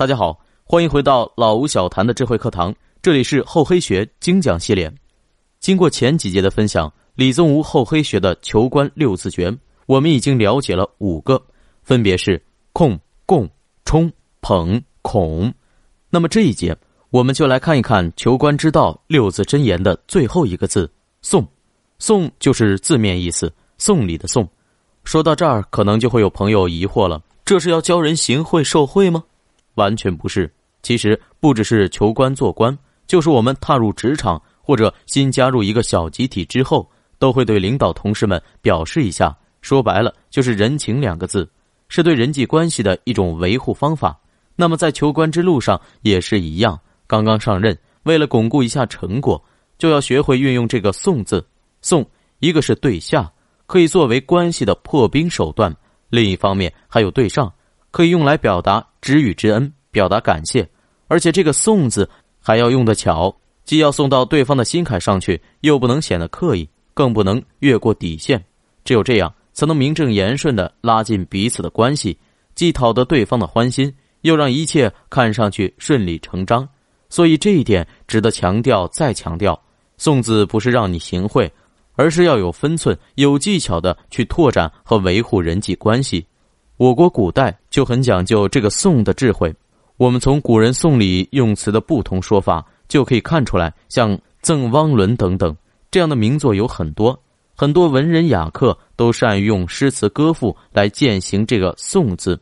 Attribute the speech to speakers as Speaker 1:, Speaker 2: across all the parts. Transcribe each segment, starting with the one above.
Speaker 1: 大家好，欢迎回到老吴小谈的智慧课堂，这里是厚黑学精讲系列。经过前几节的分享，李宗吾厚黑学的求官六字诀，我们已经了解了五个，分别是控、共、冲、捧、孔。那么这一节，我们就来看一看求官之道六字真言的最后一个字“送”。送就是字面意思，送礼的送。说到这儿，可能就会有朋友疑惑了：这是要教人行贿受贿吗？完全不是。其实不只是求官做官，就是我们踏入职场或者新加入一个小集体之后，都会对领导同事们表示一下。说白了，就是人情两个字，是对人际关系的一种维护方法。那么在求官之路上也是一样。刚刚上任，为了巩固一下成果，就要学会运用这个“送”字。送，一个是对下，可以作为关系的破冰手段；另一方面还有对上。可以用来表达知遇之恩，表达感谢，而且这个“送”字还要用得巧，既要送到对方的心坎上去，又不能显得刻意，更不能越过底线。只有这样，才能名正言顺的拉近彼此的关系，既讨得对方的欢心，又让一切看上去顺理成章。所以这一点值得强调再强调：“送”字不是让你行贿，而是要有分寸、有技巧的去拓展和维护人际关系。我国古代就很讲究这个送的智慧，我们从古人送礼用词的不同说法就可以看出来，像《赠汪伦》等等这样的名作有很多，很多文人雅客都善于用诗词歌赋来践行这个送字。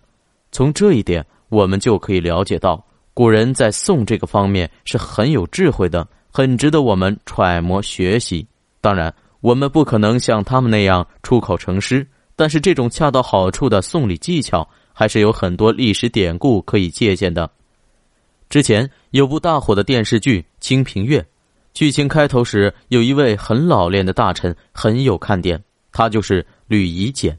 Speaker 1: 从这一点，我们就可以了解到，古人在送这个方面是很有智慧的，很值得我们揣摩学习。当然，我们不可能像他们那样出口成诗。但是这种恰到好处的送礼技巧，还是有很多历史典故可以借鉴的。之前有部大火的电视剧《清平乐》，剧情开头时有一位很老练的大臣，很有看点，他就是吕夷简。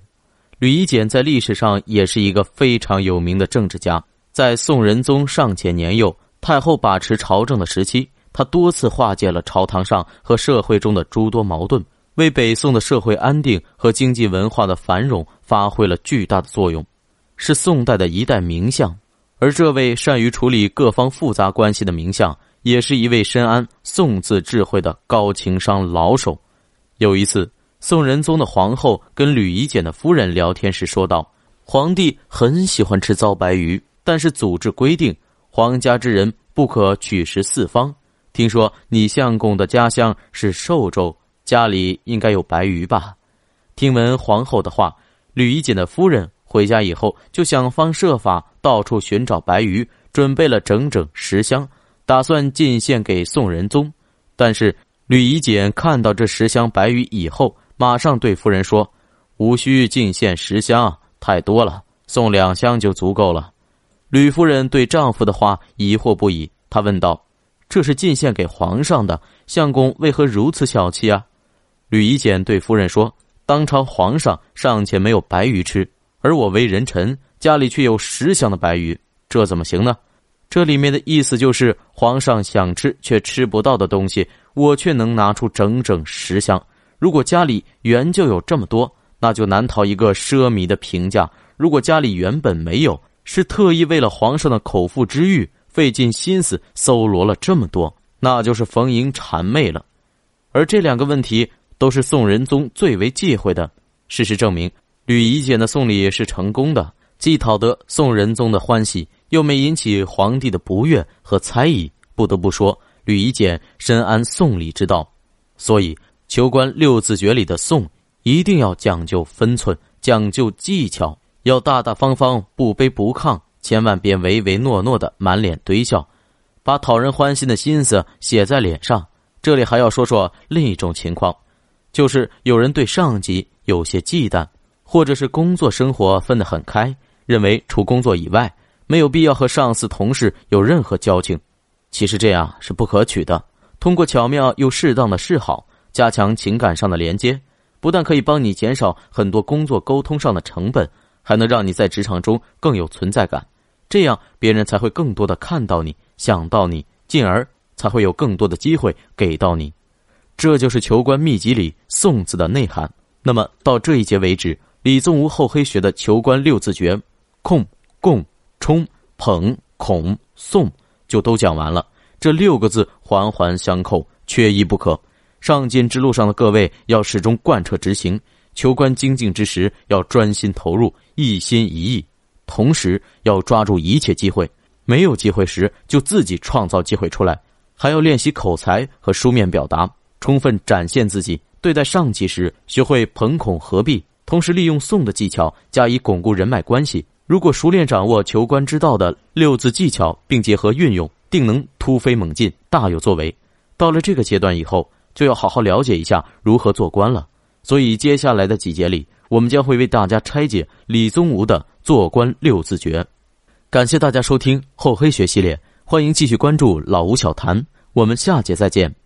Speaker 1: 吕夷简在历史上也是一个非常有名的政治家。在宋仁宗尚且年幼、太后把持朝政的时期，他多次化解了朝堂上和社会中的诸多矛盾。为北宋的社会安定和经济文化的繁荣发挥了巨大的作用，是宋代的一代名相。而这位善于处理各方复杂关系的名相，也是一位深谙宋字智慧的高情商老手。有一次，宋仁宗的皇后跟吕夷简的夫人聊天时说道：“皇帝很喜欢吃糟白鱼，但是祖制规定，皇家之人不可取食四方。听说你相公的家乡是寿州。”家里应该有白鱼吧？听闻皇后的话，吕夷简的夫人回家以后就想方设法到处寻找白鱼，准备了整整十箱，打算进献给宋仁宗。但是吕夷简看到这十箱白鱼以后，马上对夫人说：“无需进献十箱，太多了，送两箱就足够了。”吕夫人对丈夫的话疑惑不已，她问道：“这是进献给皇上的，相公为何如此小气啊？”吕夷简对夫人说：“当朝皇上尚且没有白鱼吃，而我为人臣，家里却有十箱的白鱼，这怎么行呢？这里面的意思就是，皇上想吃却吃不到的东西，我却能拿出整整十箱。如果家里原就有这么多，那就难逃一个奢靡的评价；如果家里原本没有，是特意为了皇上的口腹之欲，费尽心思搜罗了这么多，那就是逢迎谄媚了。而这两个问题。”都是宋仁宗最为忌讳的。事实证明，吕夷简的送礼是成功的，既讨得宋仁宗的欢喜，又没引起皇帝的不悦和猜疑。不得不说，吕夷简深谙送礼之道。所以，求官六字诀里的“送”一定要讲究分寸，讲究技巧，要大大方方、不卑不亢，千万别唯唯诺诺的满脸堆笑，把讨人欢心的心思写在脸上。这里还要说说另一种情况。就是有人对上级有些忌惮，或者是工作生活分得很开，认为除工作以外没有必要和上司同事有任何交情。其实这样是不可取的。通过巧妙又适当的示好，加强情感上的连接，不但可以帮你减少很多工作沟通上的成本，还能让你在职场中更有存在感。这样别人才会更多的看到你，想到你，进而才会有更多的机会给到你。这就是求官秘籍里“宋”字的内涵。那么到这一节为止，李宗吾厚黑学的求官六字诀：控、共、冲、捧、孔、宋就都讲完了。这六个字环环相扣，缺一不可。上进之路上的各位要始终贯彻执行，求官精进之时要专心投入，一心一意，同时要抓住一切机会。没有机会时，就自己创造机会出来，还要练习口才和书面表达，充分展现自己。对待上级时，学会朋孔合璧，同时利用送的技巧加以巩固人脉关系。如果熟练掌握求官之道的六字技巧，并结合运用。定能突飞猛进，大有作为。到了这个阶段以后，就要好好了解一下如何做官了。所以，接下来的几节里，我们将会为大家拆解李宗吾的做官六字诀。感谢大家收听厚黑学系列，欢迎继续关注老吴小谈，我们下节再见。